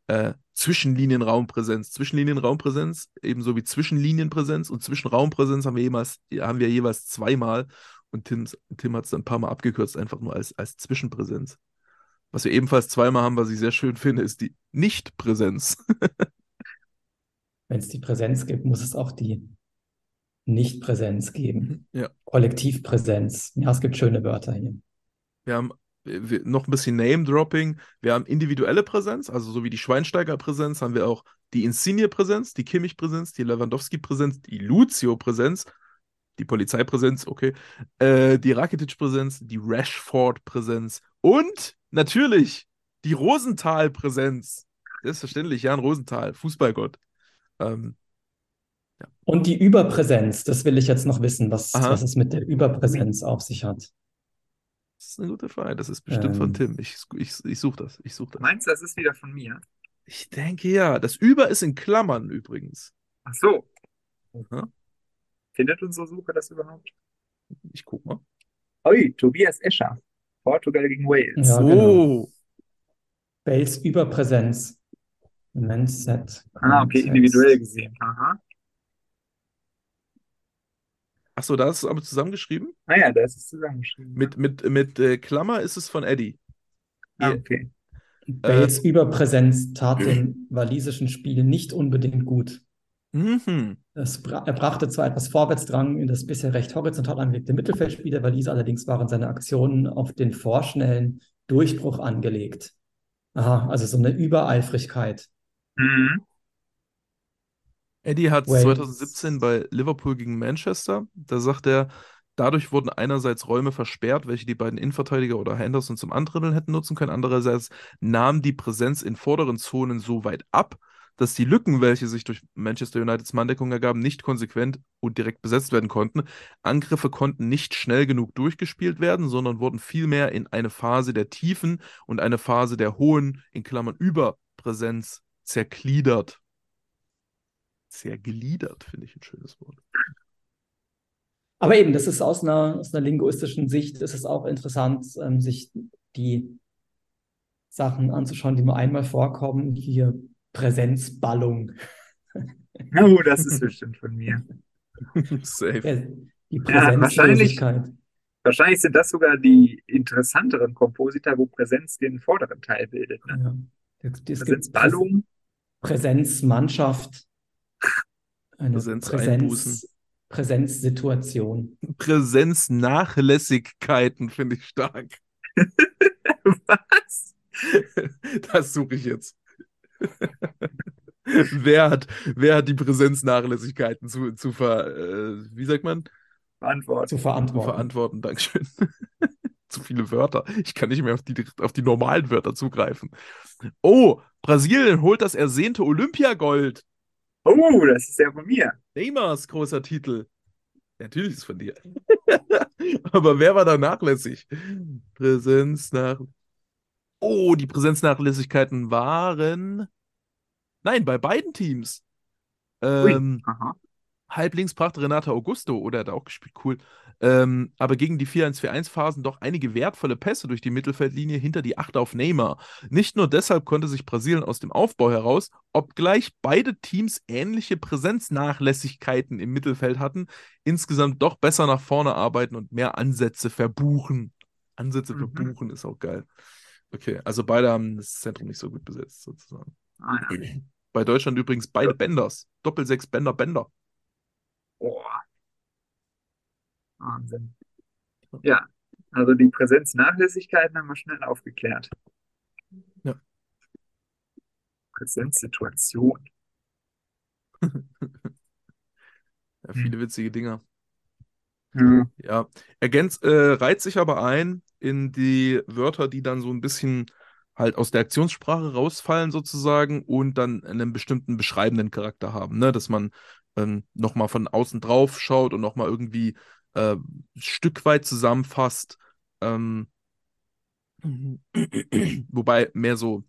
äh, Zwischenlinienraumpräsenz. Zwischenlinienraumpräsenz, ebenso wie Zwischenlinienpräsenz und Zwischenraumpräsenz haben wir, jemals, haben wir jeweils zweimal und Tims, Tim hat es ein paar Mal abgekürzt, einfach nur als, als Zwischenpräsenz. Was wir ebenfalls zweimal haben, was ich sehr schön finde, ist die Nichtpräsenz.
Wenn es die Präsenz gibt, muss es auch die Nicht-Präsenz geben.
Ja.
Kollektivpräsenz. Ja, es gibt schöne Wörter hier.
Wir haben wir, noch ein bisschen Name-Dropping. Wir haben individuelle Präsenz, also so wie die Schweinsteiger-Präsenz, haben wir auch die Insigne-Präsenz, die Kimmich-Präsenz, die Lewandowski-Präsenz, die Lucio-Präsenz, die Polizeipräsenz, okay, äh, die Rakitic-Präsenz, die Rashford-Präsenz und natürlich die Rosenthal-Präsenz. Selbstverständlich, Jan Rosenthal, Fußballgott. Ähm.
Und die Überpräsenz, das will ich jetzt noch wissen, was, was es mit der Überpräsenz auf sich hat.
Das ist eine gute Frage. Das ist bestimmt ähm, von Tim. Ich, ich, ich suche das. Ich such das.
Meinst du, das ist wieder von mir?
Ich denke ja. Das Über ist in Klammern übrigens.
Ach so. Aha. Findet unsere Suche das überhaupt?
Ich guck mal.
Ui, Tobias Escher. Portugal gegen Wales.
Ja, genau. oh. Bales Überpräsenz. Mindset.
Ah, okay, individuell gesehen. Aha.
Achso, da ist es aber zusammengeschrieben?
Ah ja, da ist es zusammengeschrieben.
Mit, mit, mit äh, Klammer ist es von Eddie.
Ah, okay.
Bales äh, Überpräsenz tat dem walisischen Spiel nicht unbedingt gut.
Mhm.
Es bra er brachte zwar etwas Vorwärtsdrang in das bisher recht horizontal angelegte Mittelfeldspiel der Waliser, allerdings waren seine Aktionen auf den vorschnellen Durchbruch angelegt. Aha, also so eine Übereifrigkeit.
Mhm.
Eddie hat
Wales.
2017 bei Liverpool gegen Manchester, da sagt er, dadurch wurden einerseits Räume versperrt, welche die beiden Innenverteidiger oder Henderson zum Andribbeln hätten nutzen können, andererseits nahm die Präsenz in vorderen Zonen so weit ab, dass die Lücken, welche sich durch Manchester Uniteds Manndeckung ergaben, nicht konsequent und direkt besetzt werden konnten. Angriffe konnten nicht schnell genug durchgespielt werden, sondern wurden vielmehr in eine Phase der Tiefen und eine Phase der hohen, in Klammern Überpräsenz, zergliedert. Zergliedert, finde ich ein schönes Wort.
Aber eben, das ist aus einer, aus einer linguistischen Sicht, ist es auch interessant, ähm, sich die Sachen anzuschauen, die nur einmal vorkommen. Hier Präsenzballung.
Oh, das ist bestimmt von mir.
Safe.
Die
Ja, wahrscheinlich-
Präsenzlosigkeit.
Wahrscheinlich sind das sogar die interessanteren Komposita, wo Präsenz den vorderen Teil bildet. Ne?
Ja.
Präsenzballung,
Präsenzmannschaft, eine
Präsenzeinbußen.
Präsenz, Präsenzsituation.
Präsenznachlässigkeiten finde ich stark.
was?
Das suche ich jetzt. wer, hat, wer hat die Präsenznachlässigkeiten zu, zu ver, äh, wie sagt man?
Antwort.
Zu
Zu
verantworten.
verantworten. Dankeschön. zu viele Wörter. Ich kann nicht mehr auf die, auf die normalen Wörter zugreifen. Oh, Brasilien holt das ersehnte Olympiagold.
Oh, das ist ja von mir.
Neymars großer Titel. Natürlich ist es von dir. Aber wer war da nachlässig? Präsenz nach. Oh, die Präsenznachlässigkeiten waren. Nein, bei beiden Teams. Ähm,
Aha.
Halblinks brachte Renata Augusto, oder hat er auch gespielt, cool. Ähm, aber gegen die 4-1-4-1-Phasen doch einige wertvolle Pässe durch die Mittelfeldlinie hinter die Acht auf Neymar. Nicht nur deshalb konnte sich Brasilien aus dem Aufbau heraus, obgleich beide Teams ähnliche Präsenznachlässigkeiten im Mittelfeld hatten, insgesamt doch besser nach vorne arbeiten und mehr Ansätze verbuchen. Ansätze
Mhm.
verbuchen ist auch geil. Okay, also beide haben das Zentrum nicht so gut besetzt, sozusagen.
Ah, ja.
Bei Deutschland übrigens beide Bänders. Doppel-Sechs Bänder, Bänder.
Oh. Wahnsinn. Ja, also die Präsenznachlässigkeiten haben wir schnell aufgeklärt.
Ja.
Präsenzsituation.
Ja, viele witzige Dinger.
Ja.
Ja, ergänzt, äh, reiht sich aber ein in die Wörter, die dann so ein bisschen halt aus der Aktionssprache rausfallen sozusagen und dann einen bestimmten beschreibenden Charakter haben, ne? Dass man ähm, nochmal von außen drauf schaut und nochmal irgendwie äh, Stück weit zusammenfasst. Ähm, wobei mehr so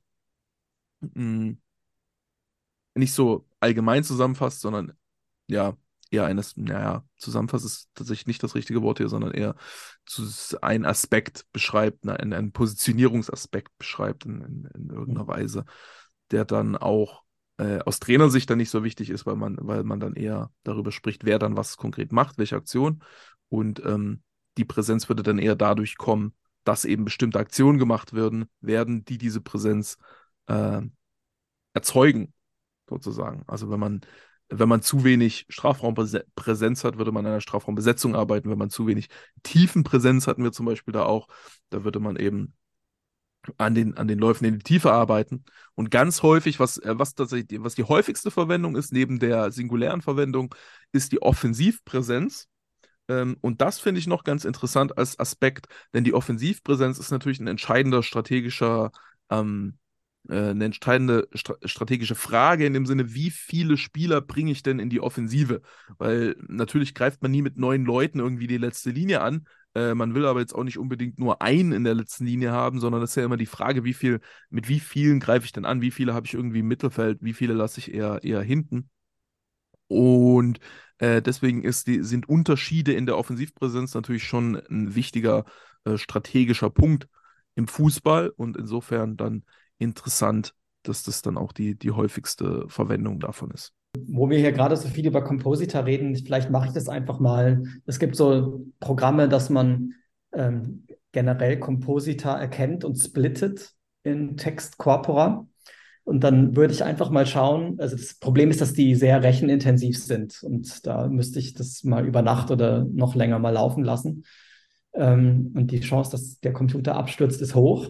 mh, nicht so allgemein zusammenfasst, sondern ja, eher eines, naja, zusammenfasst ist tatsächlich nicht das richtige Wort hier, sondern eher einen Aspekt beschreibt, ne, einen, einen Positionierungsaspekt beschreibt in, in, in irgendeiner Weise, der dann auch äh, aus Trainersicht dann nicht so wichtig ist, weil man, weil man dann eher darüber spricht, wer dann was konkret macht, welche Aktion. Und ähm, die Präsenz würde dann eher dadurch kommen, dass eben bestimmte Aktionen gemacht werden, werden, die diese Präsenz äh, erzeugen, sozusagen. Also wenn man wenn man zu wenig Strafraumpräsenz hat, würde man an einer Strafraumbesetzung arbeiten. Wenn man zu wenig Tiefenpräsenz hatten wir zum Beispiel da auch, da würde man eben an den, an den Läufen in die Tiefe arbeiten. Und ganz häufig, was, äh, was tatsächlich, was die häufigste Verwendung ist, neben der singulären Verwendung, ist die Offensivpräsenz. Ähm, und das finde ich noch ganz interessant als Aspekt, denn die Offensivpräsenz ist natürlich ein entscheidender strategischer ähm, eine entscheidende strategische Frage in dem Sinne, wie viele Spieler bringe ich denn in die Offensive? Weil natürlich greift man nie mit neun Leuten irgendwie die letzte Linie an. Äh, man will aber jetzt auch nicht unbedingt nur einen in der letzten Linie haben, sondern das ist ja immer die Frage, wie viel, mit wie vielen greife ich denn an? Wie viele habe ich irgendwie im Mittelfeld? Wie viele lasse ich eher, eher hinten? Und äh, deswegen ist die, sind Unterschiede in der Offensivpräsenz natürlich schon ein wichtiger äh, strategischer Punkt im Fußball und insofern dann interessant, dass das dann auch die, die häufigste Verwendung davon ist.
Wo wir hier gerade so viel über Compositor reden, vielleicht mache ich das einfach mal. Es gibt so Programme, dass man ähm, generell Compositor erkennt und splittet in Text Corpora. Und dann würde ich einfach mal schauen. Also das Problem ist, dass die sehr rechenintensiv sind. Und da müsste ich das mal über Nacht oder noch länger mal laufen lassen. Ähm, und die Chance, dass der Computer abstürzt, ist hoch.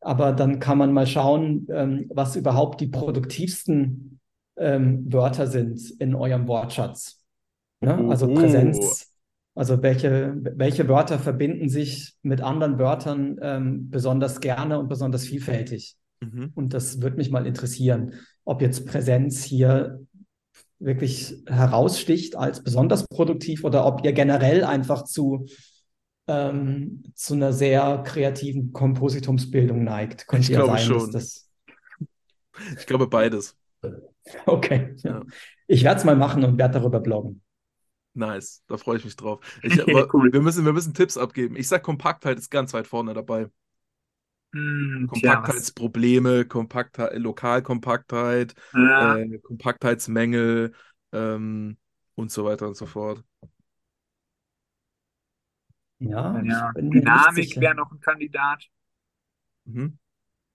Aber dann kann man mal schauen, ähm, was überhaupt die produktivsten ähm, Wörter sind in eurem Wortschatz. Ne? Also Präsenz. Also welche, welche Wörter verbinden sich mit anderen Wörtern ähm, besonders gerne und besonders vielfältig? Mhm. Und das würde mich mal interessieren, ob jetzt Präsenz hier wirklich heraussticht als besonders produktiv oder ob ihr generell einfach zu, ähm, zu einer sehr kreativen Kompositumsbildung neigt.
Könnte ich ja glaube sein, schon. Das... Ich glaube beides.
Okay. Ja. Ich werde es mal machen und werde darüber bloggen.
Nice, da freue ich mich drauf. Ich, cool. wir, müssen, wir müssen Tipps abgeben. Ich sage, Kompaktheit ist ganz weit vorne dabei. Mm, Kompaktheitsprobleme, Kompaktheit, Lokalkompaktheit, ja. äh, Kompaktheitsmängel ähm, und so weiter und so fort.
Ja, ja. Dynamik wäre noch ein Kandidat.
Mhm.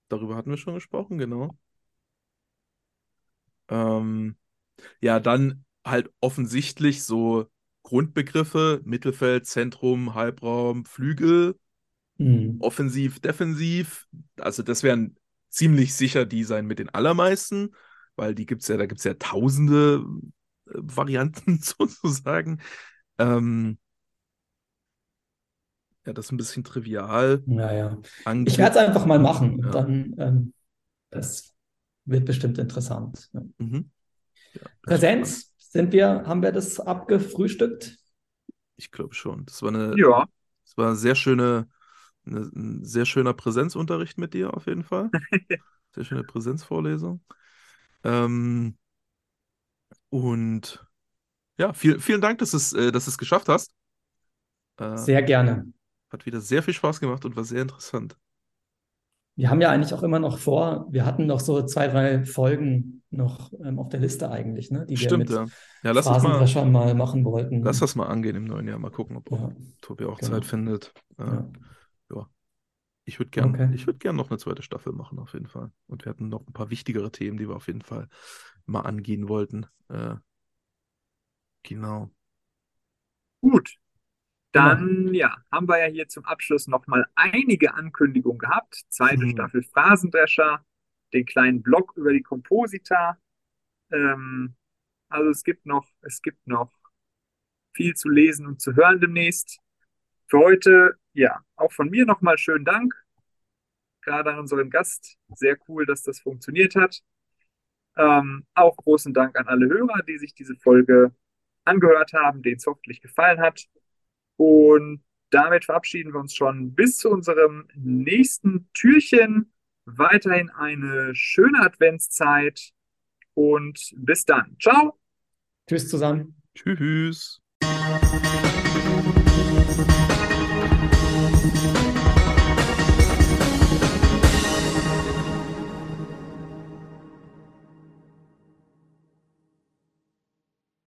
Darüber hatten wir schon gesprochen, genau. Ähm, ja, dann halt offensichtlich so Grundbegriffe, Mittelfeld, Zentrum, Halbraum, Flügel, mhm. offensiv, defensiv. Also das wären ziemlich sicher die sein mit den allermeisten, weil die gibt es ja, da gibt es ja tausende äh, Varianten sozusagen. Ähm, ja, das ist ein bisschen trivial.
Naja. Ich werde es einfach mal machen und ja. dann, ähm, das wird bestimmt interessant. Ja. Mhm. Ja, Präsenz, sind wir, haben wir das abgefrühstückt?
Ich glaube schon. Das war eine, ja. das war eine sehr schöne, ein sehr schöner Präsenzunterricht mit dir auf jeden Fall. sehr schöne Präsenzvorlesung. Ähm, und ja, viel, vielen Dank, dass, es, äh, dass du es geschafft hast.
Äh, sehr gerne.
Hat wieder sehr viel Spaß gemacht und war sehr interessant.
Wir haben ja eigentlich auch immer noch vor, wir hatten noch so zwei, drei Folgen noch ähm, auf der Liste eigentlich, ne?
die Stimmt, wir mit
ja. ja lass mal, mal machen wollten.
Lass das mal angehen im neuen Jahr. Mal gucken, ob ja. Tobi auch genau. Zeit findet. Ja. Ich würde gerne okay. würd gern noch eine zweite Staffel machen, auf jeden Fall. Und wir hatten noch ein paar wichtigere Themen, die wir auf jeden Fall mal angehen wollten. Äh, genau.
Gut, dann, genau. ja, haben wir ja hier zum Abschluss nochmal einige Ankündigungen gehabt. Zweite mhm. Staffel Phrasendrescher, den kleinen Blog über die Komposita. Ähm, also es gibt noch, es gibt noch viel zu lesen und zu hören demnächst. Für heute, ja, auch von mir nochmal schönen Dank. Gerade an unseren Gast. Sehr cool, dass das funktioniert hat. Ähm, auch großen Dank an alle Hörer, die sich diese Folge angehört haben, denen es hoffentlich gefallen hat. Und damit verabschieden wir uns schon bis zu unserem nächsten Türchen. Weiterhin eine schöne Adventszeit und bis dann. Ciao.
Tschüss zusammen.
Tschüss.